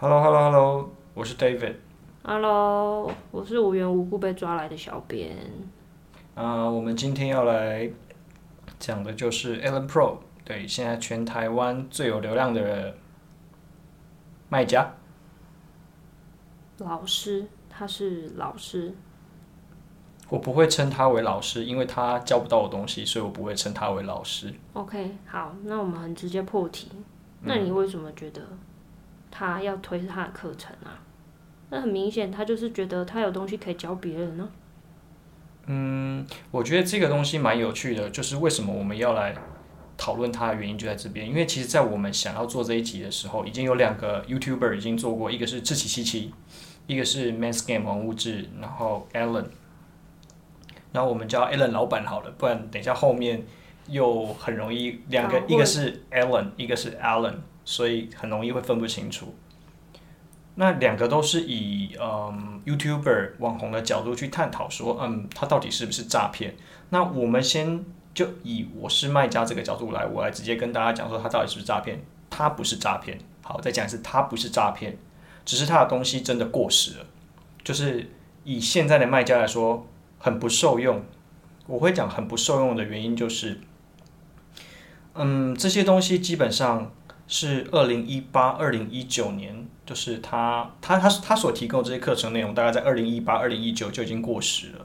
Hello，Hello，Hello，我是 David。Hello，我是无缘无故被抓来的小编。啊、uh，我们今天要来讲的就是 Allen Pro，对，现在全台湾最有流量的卖家。老师，他是老师。我不会称他为老师，因为他教不到我东西，所以我不会称他为老师。OK，好，那我们很直接破题。那你为什么觉得他要推他的课程啊？那很明显，他就是觉得他有东西可以教别人呢。嗯，我觉得这个东西蛮有趣的，就是为什么我们要来讨论它的原因就在这边。因为其实，在我们想要做这一集的时候，已经有两个 YouTuber 已经做过，一个是志祺七七，一个是 Man's Game 王物质，然后 Alan，然后我们叫 Alan 老板好了，不然等一下后面又很容易两个，一个是 Alan，一个是 Alan，所以很容易会分不清楚。那两个都是以嗯 YouTuber 网红的角度去探讨说，嗯，他到底是不是诈骗？那我们先就以我是卖家这个角度来，我来直接跟大家讲说，他到底是不是诈骗？他不是诈骗。好，再讲一次，他不是诈骗，只是他的东西真的过时了。就是以现在的卖家来说，很不受用。我会讲很不受用的原因就是，嗯，这些东西基本上是二零一八、二零一九年。就是他，他，他，他所提供的这些课程内容，大概在二零一八、二零一九就已经过时了。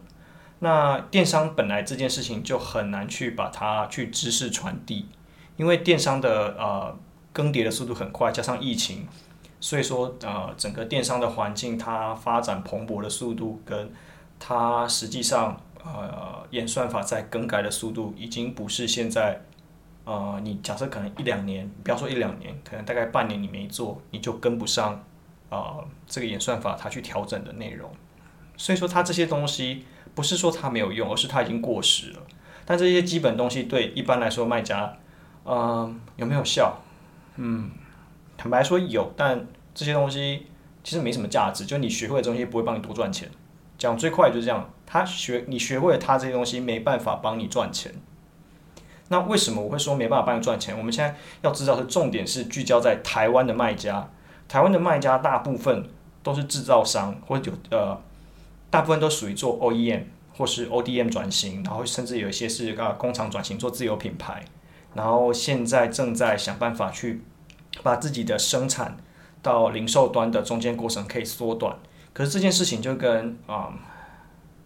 那电商本来这件事情就很难去把它去知识传递，因为电商的呃更迭的速度很快，加上疫情，所以说呃整个电商的环境它发展蓬勃的速度，跟它实际上呃演算法在更改的速度，已经不是现在。呃，你假设可能一两年，不要说一两年，可能大概半年你没做，你就跟不上啊、呃、这个演算法它去调整的内容。所以说它这些东西不是说它没有用，而是它已经过时了。但这些基本东西对一般来说卖家，嗯、有没有效？嗯，坦白说有，但这些东西其实没什么价值。就你学会的东西不会帮你多赚钱。讲最快就是这样，他学你学会了他这些东西没办法帮你赚钱。那为什么我会说没办法帮你赚钱？我们现在要知道的重点是聚焦在台湾的卖家。台湾的卖家大部分都是制造商，或者有呃，大部分都属于做 OEM 或是 ODM 转型，然后甚至有一些是啊工厂转型做自有品牌，然后现在正在想办法去把自己的生产到零售端的中间过程可以缩短。可是这件事情就跟啊、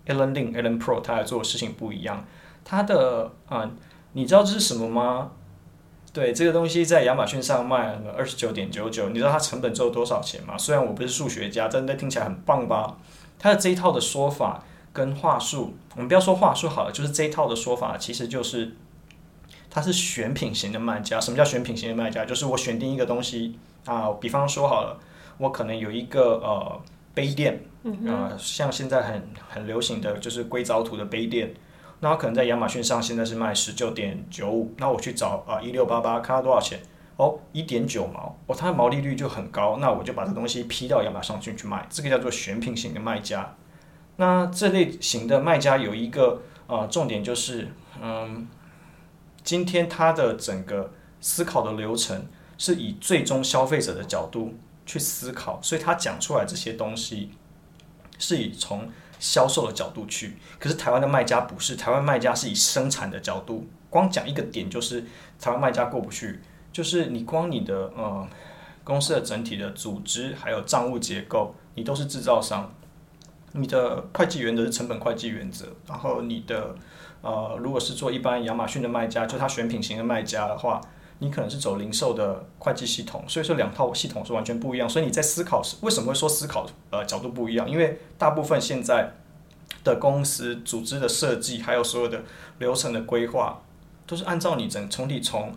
嗯、Ellen Link Ellen Pro 他来做的事情不一样，他的啊。嗯你知道这是什么吗？对，这个东西在亚马逊上卖二十九点九九，你知道它成本只有多少钱吗？虽然我不是数学家，真的听起来很棒吧？它的这一套的说法跟话术，我们不要说话术好了，就是这一套的说法，其实就是它是选品型的卖家。什么叫选品型的卖家？就是我选定一个东西啊，比方说好了，我可能有一个呃杯垫，啊、呃，像现在很很流行的就是硅藻土的杯垫。那可能在亚马逊上现在是卖十九点九五，那我去找啊一六八八，看它多少钱？哦，一点九毛，哦，它的毛利率就很高，那我就把这东西批到亚马逊去卖，这个叫做选品型的卖家。那这类型的卖家有一个、呃、重点就是，嗯，今天他的整个思考的流程是以最终消费者的角度去思考，所以他讲出来这些东西是以从。销售的角度去，可是台湾的卖家不是，台湾卖家是以生产的角度，光讲一个点就是台湾卖家过不去，就是你光你的呃公司的整体的组织还有账务结构，你都是制造商，你的会计原则是成本会计原则，然后你的呃如果是做一般亚马逊的卖家，就他选品型的卖家的话。你可能是走零售的会计系统，所以说两套系统是完全不一样。所以你在思考时，为什么会说思考呃角度不一样？因为大部分现在的公司组织的设计，还有所有的流程的规划，都是按照你整从你从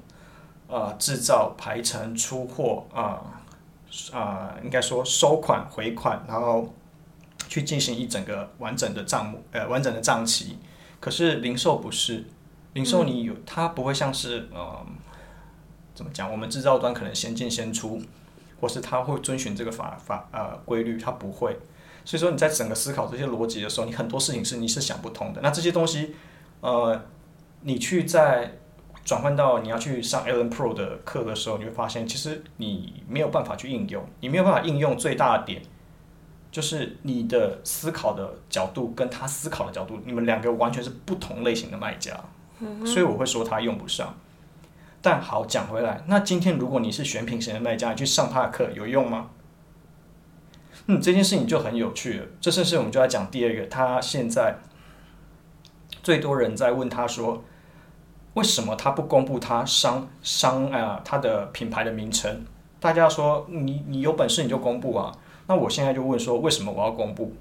呃制造、排程、出货啊啊，应该说收款、回款，然后去进行一整个完整的账目呃完整的账期。可是零售不是，零售你有、它不会像是呃。怎么讲？我们制造端可能先进先出，或是他会遵循这个法法呃规律，他不会。所以说你在整个思考这些逻辑的时候，你很多事情是你是想不通的。那这些东西，呃，你去在转换到你要去上 Allen Pro 的课的时候，你会发现，其实你没有办法去应用，你没有办法应用最大的点，就是你的思考的角度跟他思考的角度，你们两个完全是不同类型的卖家，所以我会说他用不上。但好讲回来，那今天如果你是选品型的卖家，你去上他的课有用吗？嗯，这件事情就很有趣了。这甚至我们就要讲第二个，他现在最多人在问他说。为什么他不公布他商商啊他的品牌的名称？大家说你你有本事你就公布啊！那我现在就问说，为什么我要公布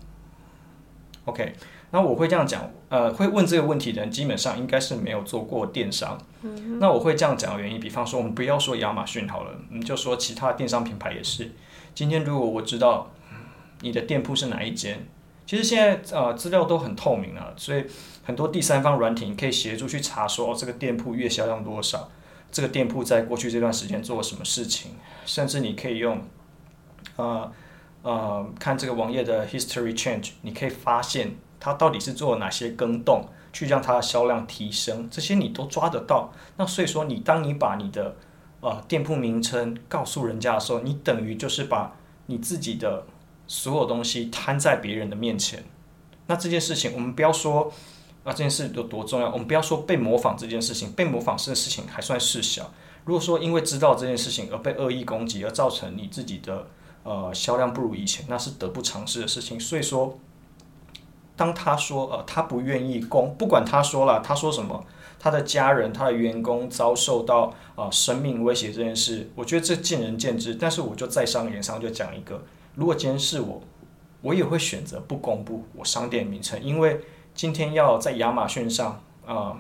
？OK，那我会这样讲，呃，会问这个问题的人基本上应该是没有做过电商。那我会这样讲的原因，比方说我们不要说亚马逊好了，我们就说其他电商品牌也是。今天如果我知道你的店铺是哪一间？其实现在呃资料都很透明了，所以很多第三方软体可以协助去查说，哦，这个店铺月销量多少，这个店铺在过去这段时间做了什么事情，甚至你可以用呃呃看这个网页的 history change，你可以发现它到底是做了哪些更动，去让它的销量提升，这些你都抓得到。那所以说你当你把你的呃店铺名称告诉人家的时候，你等于就是把你自己的。所有东西摊在别人的面前，那这件事情我们不要说啊，这件事有多重要，我们不要说被模仿这件事情，被模仿这件事情还算事小。如果说因为知道这件事情而被恶意攻击，而造成你自己的呃销量不如以前，那是得不偿失的事情。所以说，当他说呃他不愿意公，不管他说了他说什么，他的家人、他的员工遭受到啊、呃、生命威胁这件事，我觉得这见仁见智。但是我就在商言商就讲一个。如果今天是我，我也会选择不公布我商店名称，因为今天要在亚马逊上啊、呃、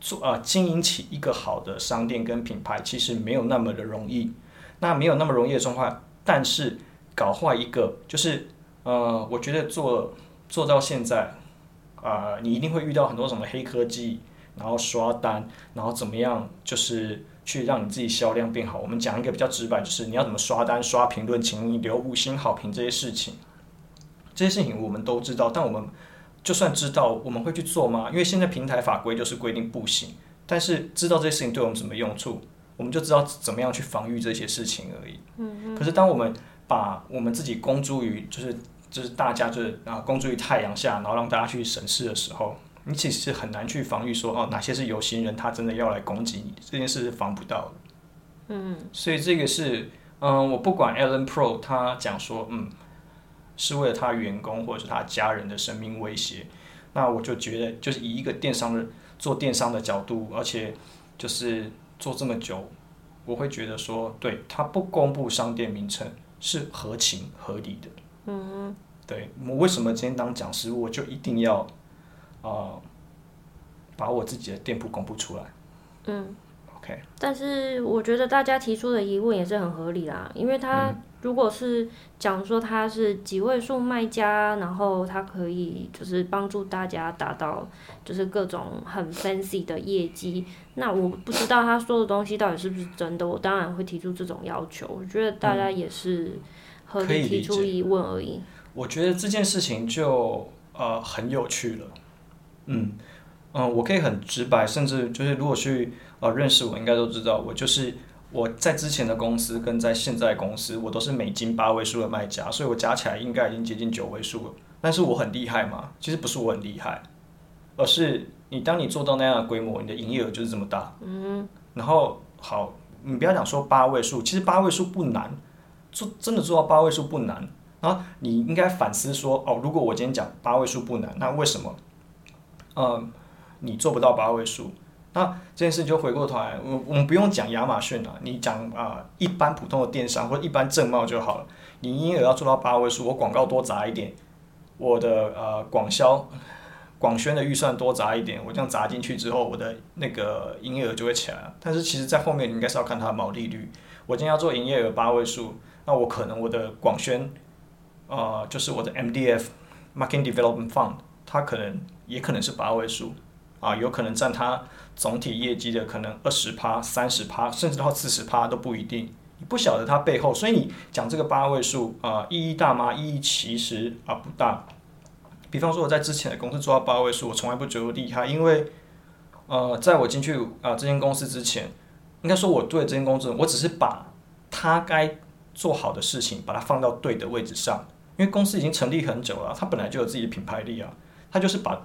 做啊、呃、经营起一个好的商店跟品牌，其实没有那么的容易。那没有那么容易的状况，但是搞坏一个，就是呃，我觉得做做到现在啊、呃，你一定会遇到很多什么黑科技，然后刷单，然后怎么样，就是。去让你自己销量变好。我们讲一个比较直白，就是你要怎么刷单、刷评论，请你留五星好评这些事情。这些事情我们都知道，但我们就算知道，我们会去做吗？因为现在平台法规就是规定不行。但是知道这些事情对我们什么用处，我们就知道怎么样去防御这些事情而已。嗯。可是当我们把我们自己公诸于，就是就是大家就是啊公诸于太阳下，然后让大家去审视的时候。你其实是很难去防御说哦，哪些是有心人，他真的要来攻击你，这件事是防不到的。嗯，所以这个是，嗯，我不管 Allen Pro 他讲说，嗯，是为了他员工或者是他家人的生命威胁，那我就觉得，就是以一个电商的做电商的角度，而且就是做这么久，我会觉得说，对，他不公布商店名称是合情合理的。嗯，对，我为什么今天当讲师，我就一定要。呃，把我自己的店铺公布出来。嗯，OK。但是我觉得大家提出的疑问也是很合理啦，因为他如果是讲说他是几位数卖家，然后他可以就是帮助大家达到就是各种很 fancy 的业绩，那我不知道他说的东西到底是不是真的，我当然会提出这种要求。我觉得大家也是合理提出疑问而已。我觉得这件事情就呃很有趣了。嗯嗯，我可以很直白，甚至就是如果去呃认识我，应该都知道我就是我在之前的公司跟在现在公司，我都是美金八位数的卖家，所以我加起来应该已经接近九位数了。但是我很厉害吗？其实不是我很厉害，而是你当你做到那样的规模，你的营业额就是这么大。嗯。然后好，你不要讲说八位数，其实八位数不难，做真的做到八位数不难。啊你应该反思说，哦，如果我今天讲八位数不难，那为什么？嗯，你做不到八位数，那这件事就回过头来，我我们不用讲亚马逊了，你讲啊、一般普通的电商或一般正贸就好了。你营业额要做到八位数，我广告多砸一点，我的呃广销广宣的预算多砸一点，我这样砸进去之后，我的那个营业额就会起来了。但是其实在后面你应该是要看它的毛利率。我今天要做营业额八位数，那我可能我的广宣，呃，就是我的 MDF Marketing Development Fund。它可能也可能是八位数，啊，有可能占它总体业绩的可能二十趴、三十趴，甚至到四十趴都不一定。你不晓得它背后，所以你讲这个八位数啊，意义大吗？意义其实啊不大。比方说我在之前的公司做到八位数，我从来不觉得厉害，因为呃，在我进去啊、这间公司之前，应该说我对这间公司，我只是把它该做好的事情，把它放到对的位置上。因为公司已经成立很久了，它本来就有自己的品牌力啊，它就是把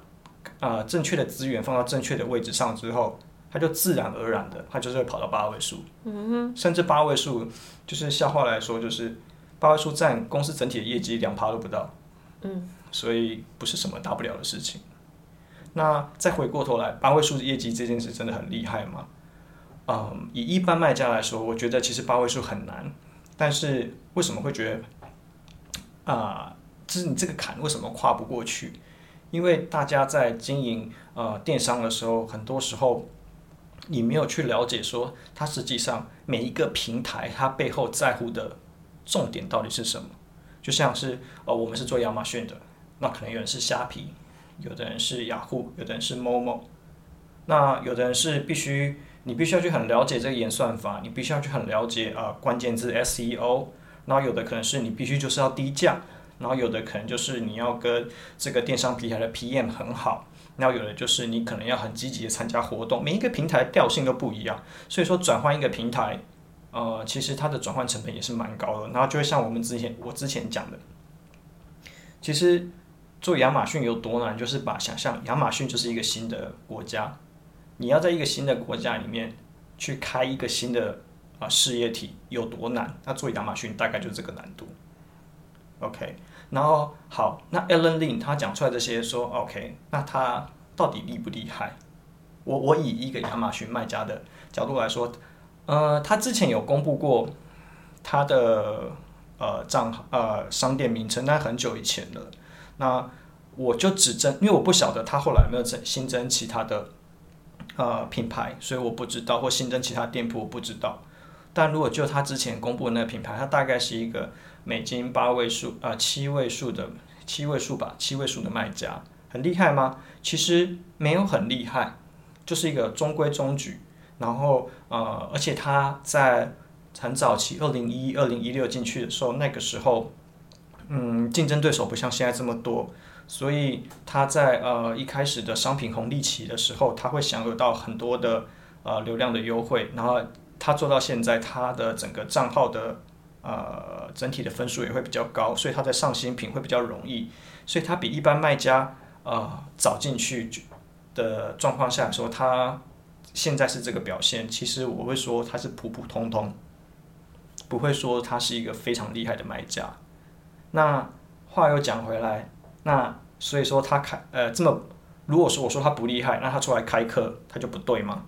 啊、正确的资源放到正确的位置上之后，它就自然而然的，它就是会跑到八位数。嗯，甚至八位数，就是笑话来说，就是八位数占公司整体的业绩两趴都不到。嗯，所以不是什么大不了的事情。那再回过头来，八位数业绩这件事真的很厉害吗？嗯，以一般卖家来说，我觉得其实八位数很难。但是为什么会觉得啊，就是你这个坎为什么跨不过去？因为大家在经营呃电商的时候，很多时候你没有去了解说，它实际上每一个平台它背后在乎的重点到底是什么？就像是呃，我们是做亚马逊的，那可能有人是虾皮。有的人是雅虎，有的人是 Momo，那有的人是必须，你必须要去很了解这个演算法，你必须要去很了解啊、呃、关键字 SEO，然后有的可能是你必须就是要低价，然后有的可能就是你要跟这个电商平台的 PM 很好，然后有的就是你可能要很积极的参加活动，每一个平台调性都不一样，所以说转换一个平台，呃，其实它的转换成本也是蛮高的，然后就会像我们之前我之前讲的，其实。做亚马逊有多难？就是把想象亚马逊就是一个新的国家，你要在一个新的国家里面去开一个新的啊、事业体有多难？那做亚马逊大概就是这个难度。OK，然后好，那 Alan Lin 他讲出来这些说 OK，那他到底厉不厉害？我我以一个亚马逊卖家的角度来说，呃，他之前有公布过他的呃账呃商店名称，但很久以前了。那我就只增，因为我不晓得他后来有没有增新增其他的呃品牌，所以我不知道或新增其他店铺我不知道。但如果就他之前公布的那个品牌，它大概是一个美金八位数啊、呃、七位数的七位数吧，七位数的卖家，很厉害吗？其实没有很厉害，就是一个中规中矩。然后呃，而且他在很早期，二零一一、二零一六进去的时候，那个时候。嗯，竞争对手不像现在这么多，所以他在呃一开始的商品红利期的时候，他会享有到很多的呃流量的优惠，然后他做到现在，他的整个账号的呃整体的分数也会比较高，所以他在上新品会比较容易，所以他比一般卖家呃早进去的状况下来说，他现在是这个表现，其实我会说他是普普通通，不会说他是一个非常厉害的卖家。那话又讲回来，那所以说他开呃这么，如果说我说他不厉害，那他出来开课他就不对吗？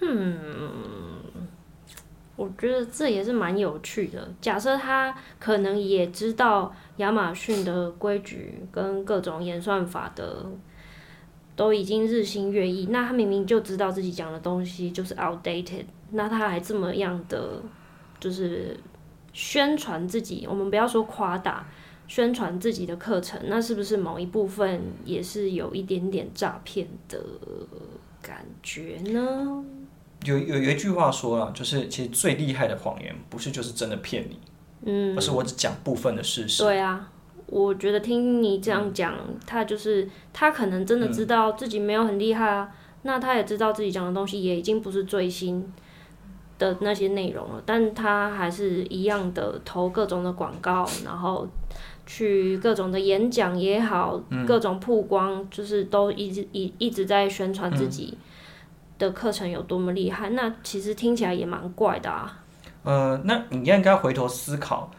嗯，我觉得这也是蛮有趣的。假设他可能也知道亚马逊的规矩跟各种演算法的都已经日新月异，那他明明就知道自己讲的东西就是 outdated，那他还这么样的就是。宣传自己，我们不要说夸大，宣传自己的课程，那是不是某一部分也是有一点点诈骗的感觉呢？有有有一句话说了，就是其实最厉害的谎言，不是就是真的骗你，嗯，而是我只讲部分的事实。对啊，我觉得听你这样讲，嗯，他就是他可能真的知道自己没有很厉害啊，嗯，那他也知道自己讲的东西也已经不是最新。的那些内容了，但他还是一样的投各种的广告，然后去各种的演讲也好，嗯、各种曝光，就是都一直一一直在宣传自己的课程有多么厉害。嗯、那其实听起来也蛮怪的啊。呃，那你应该回头思考，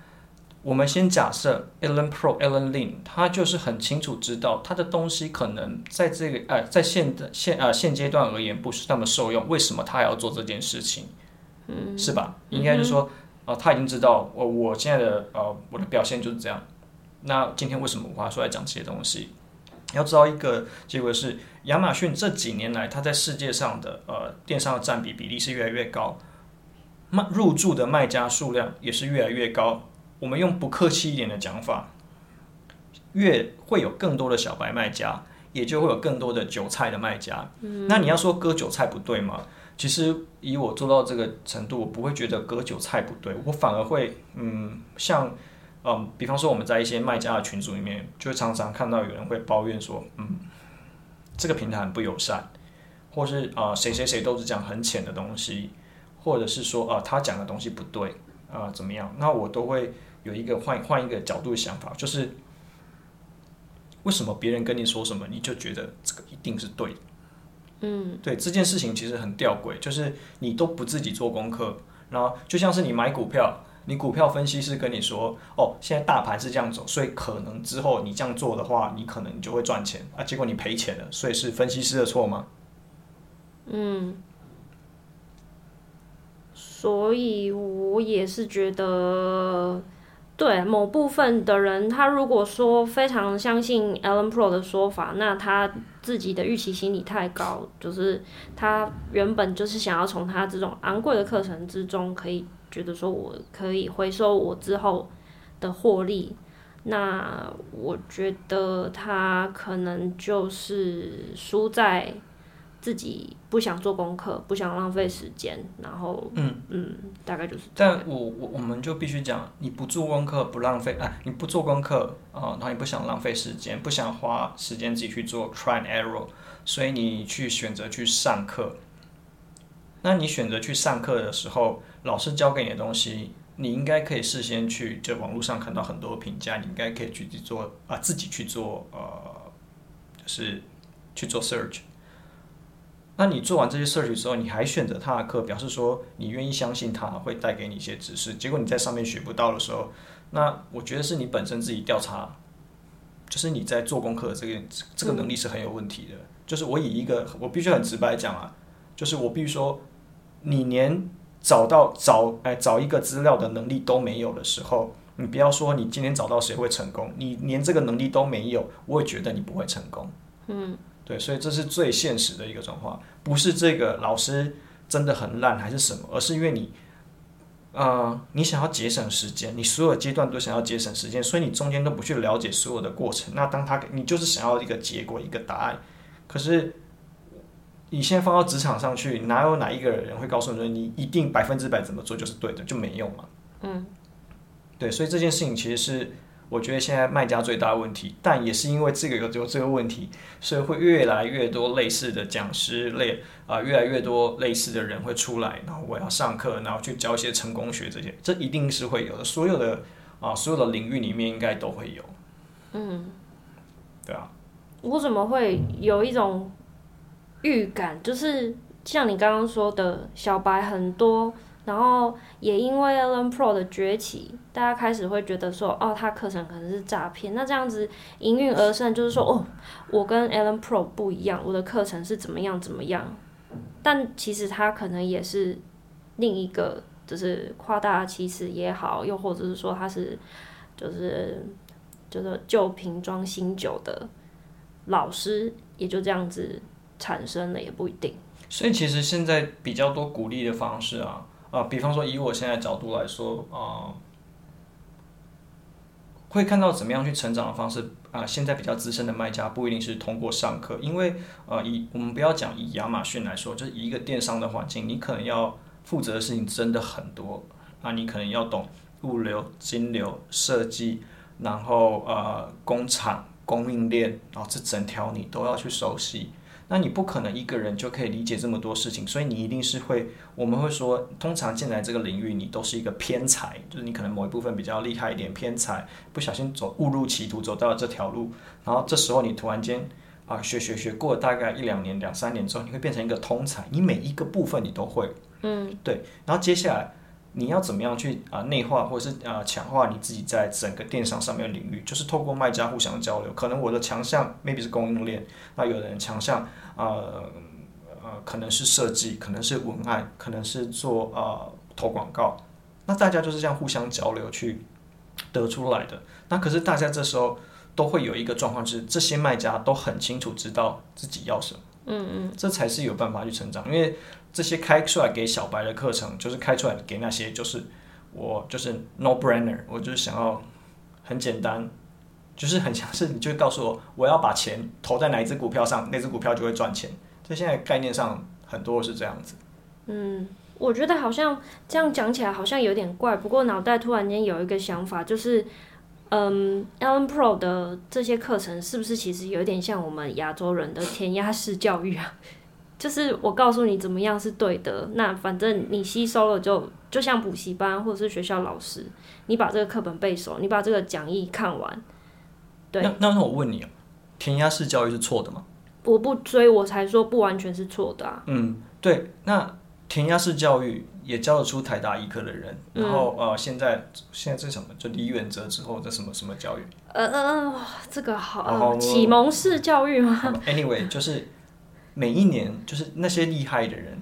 我们先假设 Ellen Pro Ellen Lin，他就是很清楚知道他的东西可能在这个呃在现的现呃现阶段而言不是那么受用，为什么他还要做这件事情？嗯是吧？应该就是说，哦、呃，他已经知道我我现在的呃我的表现就是这样。那今天为什么我要出来讲这些东西？要知道一个结果是，亚马逊这几年来，它在世界上的呃电商的占比比例是越来越高，卖入驻的卖家数量也是越来越高。我们用不客气一点的讲法，越会有更多的小白卖家，也就会有更多的韭菜的卖家。嗯、那你要说割韭菜不对吗？其实以我做到这个程度，我不会觉得割韭菜不对，我反而会，嗯，像，嗯，比方说我们在一些卖家的群组里面，就会常常看到有人会抱怨说，嗯，这个平台很不友善，或是啊、呃、谁谁谁都是讲很浅的东西，或者是说啊、呃、他讲的东西不对啊、呃、怎么样，那我都会有一个换换一个角度的想法，就是为什么别人跟你说什么，你就觉得这个一定是对的？嗯，对，这件事情其实很吊诡，就是你都不自己做功课，然后就像是你买股票。你股票分析师跟你说，哦，现在大盘是这样走，所以可能之后你这样做的话，你可能你就会赚钱啊。结果你赔钱了，所以是分析师的错吗？嗯，所以我也是觉得，对某部分的人，他如果说非常相信 Alan Pro 的说法，那他自己的预期心理太高，就是他原本就是想要从他这种昂贵的课程之中可以。觉得说我可以回收我之后的获利，那我觉得他可能就是输在自己不想做功课，不想浪费时间，然后嗯嗯，大概就是这样。但我我我们就必须讲，你不做功课不浪费啊，你不做功课啊，然后你不想浪费时间，不想花时间自己去做 try and error，所以你去选择去上课。那你选择去上课的时候，老师教给你的东西，你应该可以事先去就网络上看到很多评价，你应该可以去做啊，自己去做呃，就是去做 search。那你做完这些 search 之后，你还选择他的课，表示说你愿意相信他会带给你一些知识。结果你在上面学不到的时候，那我觉得是你本身自己调查，就是你在做功课这个这个能力是很有问题的。就是我以一个我必须很直白讲啊，就是我必须说。你连找到找哎找一个资料的能力都没有的时候，你不要说你今天找到谁会成功，你连这个能力都没有，我也觉得你不会成功。嗯，对，所以这是最现实的一个状况，不是这个老师真的很烂还是什么，而是因为你，呃，你想要节省时间，你所有阶段都想要节省时间，所以你中间都不去了解所有的过程。那当他给你就是想要一个结果一个答案，可是。你现在放到职场上去，哪有哪一个人会告诉你说你一定百分之百怎么做就是对的，就没用嘛。嗯，对，所以这件事情其实是我觉得现在卖家最大的问题，但也是因为这个有有这个问题，所以会越来越多类似的讲师类啊、呃，越来越多类似的人会出来，然后我要上课，然后去教一些成功学这些，这一定是会有的，所有的啊、呃，所有的领域里面应该都会有。嗯，对啊。我怎么会有一种？预感就是像你刚刚说的，小白很多，然后也因为 Allen Pro 的崛起，大家开始会觉得说，哦，他课程可能是诈骗。那这样子应运而生，就是说，哦，我跟 Allen Pro 不一样，我的课程是怎么样怎么样。但其实他可能也是另一个，就是夸大其词也好，又或者是说他是就是就是旧瓶装新酒的老师，也就这样子。产生了也不一定，所以其实现在比较多鼓励的方式啊，啊，比方说以我现在角度来说啊，会看到怎么样去成长的方式啊。现在比较资深的卖家不一定是通过上课，因为呃，以我们不要讲以亚马逊来说，就是一个电商的环境，你可能要负责的事情真的很多啊，你可能要懂物流、金流、设计，然后呃，工厂、供应链，然后这整条你都要去熟悉。那你不可能一个人就可以理解这么多事情，所以你一定是会，我们会说，通常进来这个领域，你都是一个偏才，就是你可能某一部分比较厉害一点，偏才，不小心走误入歧途，走到了这条路，然后这时候你突然间啊学学学过大概一两年、两三年之后，你会变成一个通才，你每一个部分你都会，嗯，对，然后接下来。你要怎么样去啊内化或者是啊强化你自己在整个电商上面的领域？就是透过卖家互相交流。可能我的强项 maybe 是供应链，那有的人强项呃呃可能是设计，可能是文案，可能是做呃投广告。那大家就是这样互相交流去得出来的。那可是大家这时候都会有一个状况，就是这些卖家都很清楚知道自己要什么。嗯嗯，这才是有办法去成长，因为。这些开出来给小白的课程，就是开出来给那些就是我就是 no brainer，我就是想要很简单，就是很像是你就告诉我我要把钱投在哪一只股票上，那只股票就会赚钱。这现在概念上很多是这样子。嗯，我觉得好像这样讲起来好像有点怪，不过脑袋突然间有一个想法，就是嗯，Allen Pro 的这些课程是不是其实有点像我们亚洲人的填鸭式教育啊？就是我告诉你怎么样是对的，那反正你吸收了就就像补习班或者是学校老师，你把这个课本背熟，你把这个讲义看完。对，那那那我问你啊，填鸭式教育是错的吗？我不追，我才说不完全是错的啊。嗯，对，那填鸭式教育也教得出台大医科的人，然后、嗯、呃，现在现在这什么？就李远哲之后的什么什么教育？呃呃，这个好，呃、启蒙式教育吗？Anyway，就是。每一年就是那些厉害的人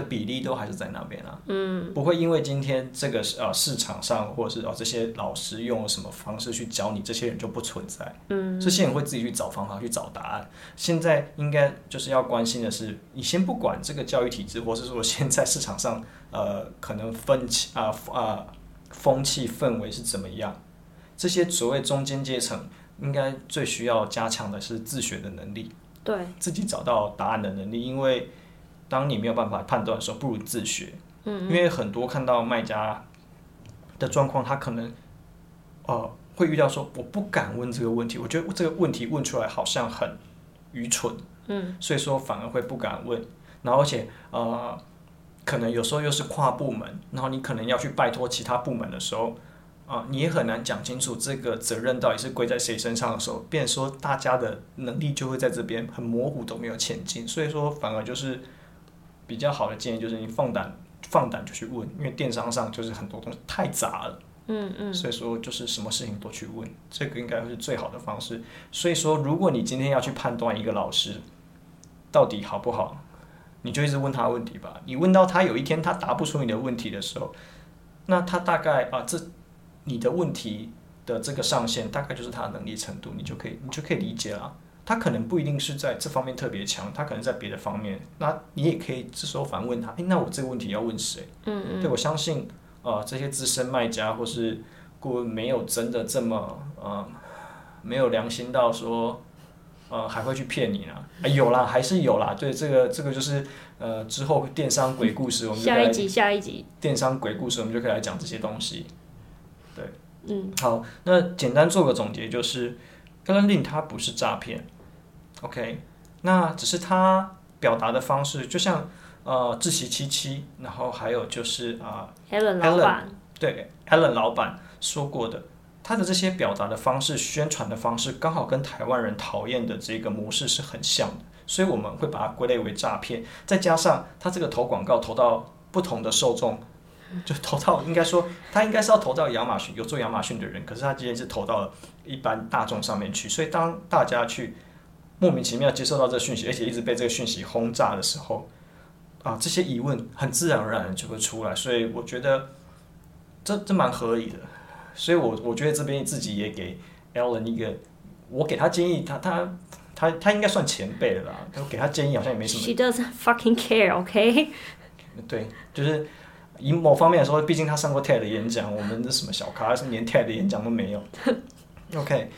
的比例都还是在那边啊，嗯，不会因为今天这个呃市场上或者是哦这些老师用了什么方式去教你，这些人就不存在，嗯，这些人会自己去找方法去找答案。现在应该就是要关心的是，你先不管这个教育体制，或是说现在市场上呃可能风气啊啊风气氛围是怎么样，这些所谓中间阶层应该最需要加强的是自学的能力。对，自己找到答案的能力，因为当你没有办法判断的时候，不如自学。嗯，因为很多看到卖家的状况，他可能呃会遇到说，我不敢问这个问题，我觉得这个问题问出来好像很愚蠢。嗯，所以说反而会不敢问。然后而且呃，可能有时候又是跨部门，然后你可能要去拜托其他部门的时候。啊，你也很难讲清楚这个责任到底是归在谁身上的时候，变说大家的能力就会在这边很模糊，都没有前进。所以说，反而就是比较好的建议，就是你放胆放胆就去问，因为电商上就是很多东西太杂了。嗯嗯。所以说，就是什么事情都去问，这个应该会是最好的方式。所以说，如果你今天要去判断一个老师到底好不好，你就一直问他问题吧。你问到他有一天他答不出你的问题的时候，那他大概啊这。你的问题的这个上限大概就是他的能力程度，你就可以你就可以理解了。他可能不一定是在这方面特别强，他可能在别的方面。那你也可以这时候反问他：诶，那我这个问题要问谁？嗯嗯。对，我相信，呃，这些资深卖家或是顾问没有真的这么呃没有良心到说呃还会去骗你啊？哎，有啦，还是有啦。对，这个这个就是呃之后电商鬼故事，我们就下一集下一集电商鬼故事，我们就可以来讲这些东西。对嗯，好，那简单做个总结，就是 EllenLin 它不是诈骗，OK，那只是他表达的方式，就像呃志祺七七，然后还有就是啊、呃、Ellen 老板，对 Ellen 老板说过的，他的这些表达的方式、宣传的方式，刚好跟台湾人讨厌的这个模式是很像的，所以我们会把它归类为诈骗，再加上他这个投广告投到不同的受众。就投到，应该说他应该是要投到亚马逊有做亚马逊的人，可是他今天是投到了一般大众上面去，所以当大家去莫名其妙接受到这个讯息，而且一直被这个讯息轰炸的时候，啊，这些疑问很自然而然就会出来，所以我觉得这这蛮合理的，所以我我觉得这边自己也给 Ellen 一个，我给他建议，他他他他应该算前辈了啦，我给他建议好像也没什么。She doesn't fucking care, OK？对，就是。以某方面来说，毕竟他上过 TED 的演讲，我们的什么小咖是连 TED 的演讲都没有。OK，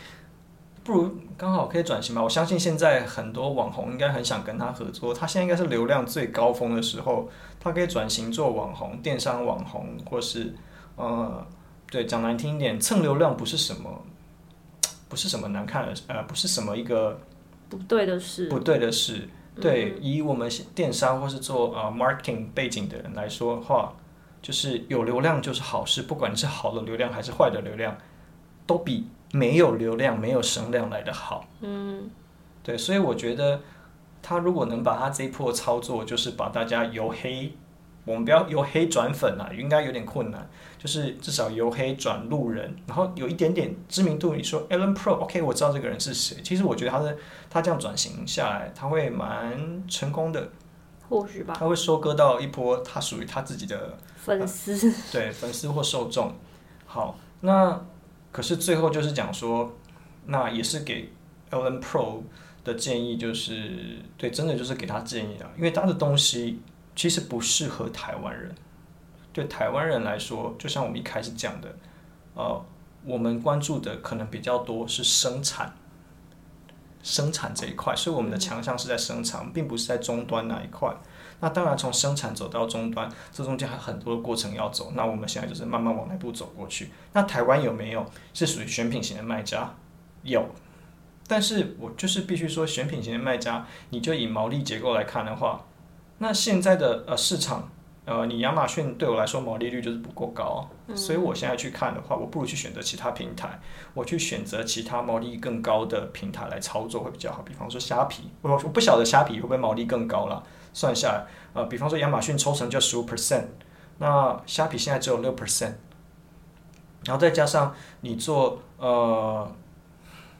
不如刚好可以转型吧。我相信现在很多网红应该很想跟他合作。他现在应该是流量最高峰的时候，他可以转型做网红、电商网红，或是呃，对，讲难听一点，蹭流量不是什么，不是什么难看的，呃，不是什么一个不对的事，不对的事。对，以我们电商或是做呃 marketing 背景的人来说的话。就是有流量就是好事，不管你是好的流量还是坏的流量，都比没有流量、没有声量来得好。嗯，对，所以我觉得他如果能把他这一波操作，就是把大家由黑，我们不要由黑转粉啊，应该有点困难。就是至少由黑转路人，然后有一点点知名度。你说 Alan Pro，OK，我知道这个人是谁。其实我觉得他的他这样转型下来，他会蛮成功的。或许吧。他会收割到一波他属于他自己的。粉丝、啊、对粉丝或受众，好，那可是最后就是讲说，那也是给 Ellen Pro 的建议，就是对，真的就是给他建议啊，因为他的东西其实不适合台湾人。对台湾人来说，就像我们一开始讲的，呃，我们关注的可能比较多是生产，生产这一块，所以我们的强项是在生产，并不是在终端那一块。那当然，从生产走到终端，这中间还有很多的过程要走。那我们现在就是慢慢往那步走过去。那台湾有没有是属于选品型的卖家？有，但是我就是必须说，选品型的卖家，你就以毛利结构来看的话，那现在的呃市场，呃，你亚马逊对我来说毛利率就是不够高，嗯，所以我现在去看的话，我不如去选择其他平台，我去选择其他毛利更高的平台来操作会比较好。比方说虾皮，我我不晓得虾皮会不会毛利更高了，算下来，呃，比方说亚马逊抽成就十五 percent，那虾皮现在只有六 percent，然后再加上你做呃。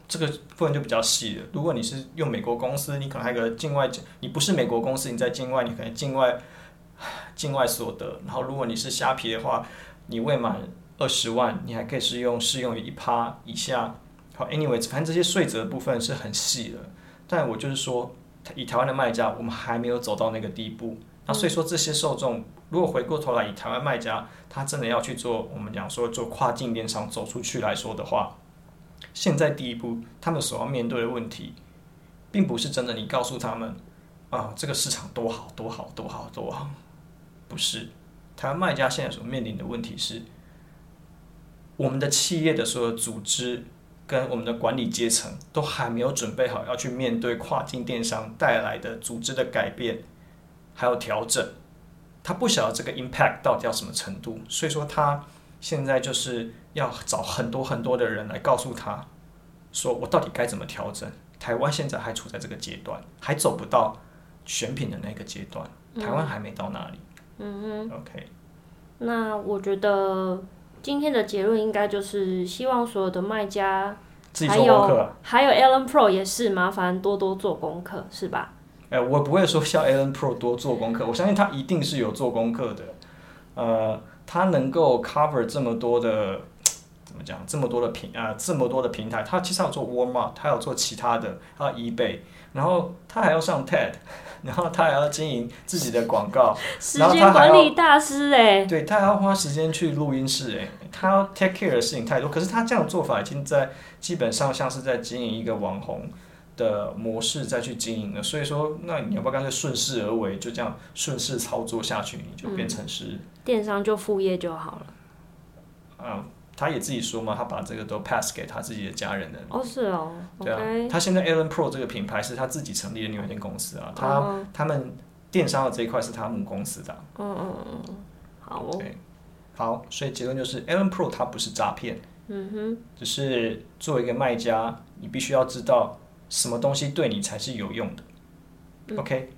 这个部分就比较细了。如果你是用美国公司，你可能还有个境外，你不是美国公司，你在境外，你可能境外 境外所得。然后，如果你是虾皮的话，你未满二十万，你还可以适用适用于一趴以下。好，anyways，反正这些税则的部分是很细的。但我就是说，以台湾的卖家，我们还没有走到那个地步。那所以说，这些受众如果回过头来以台湾卖家，他真的要去做我们讲说做跨境电商走出去来说的话。现在第一步，他们所要面对的问题，并不是真的你告诉他们啊，这个市场多好多好多好多好，不是。台湾卖家现在所面临的问题是，我们的企业的所有组织跟我们的管理阶层都还没有准备好要去面对跨境电商带来的组织的改变，还有调整。他不晓得这个 impact 到底要什么程度，所以说他。现在就是要找很多很多的人来告诉他，说我到底该怎么调整。台湾现在还处在这个阶段，还走不到选品的那个阶段，台湾还没到那里。嗯哼。OK。那我觉得今天的结论应该就是希望所有的卖家，自己做功课。还有 Allen Pro 也是麻烦多多做功课，是吧？哎，我不会说叫 Allen Pro 多做功课，我相信他一定是有做功课的。呃。他能够 cover 这么多的，怎么讲？这么多的平啊，这么多的平台，他其实还有做 Walmart，它有做其他的，还有 eBay，然后他还要上 TED，然后他还要经营自己的广告，时间管理大师哎，对，他还要花时间去录音室哎，他要 take care 的事情太多，可是他这样做法已经在基本上像是在经营一个网红的模式再去经营了，所以说，那你要不要干脆顺势而为，就这样顺势操作下去，你就变成是、嗯、电商就副业就好了。嗯，他也自己说嘛，他把这个都 pass 给他自己的家人的。哦，是哦。对啊，okay. 他现在 Allen Pro 这个品牌是他自己成立的另外一间公司啊，他、哦、他们电商的这一块是他母公司的。嗯嗯嗯，好、哦。对，好，所以结论就是 Allen Pro 它不是诈骗。嗯哼。只是作为一个卖家，你必须要知道。什么东西对你才是有用的？嗯，OK。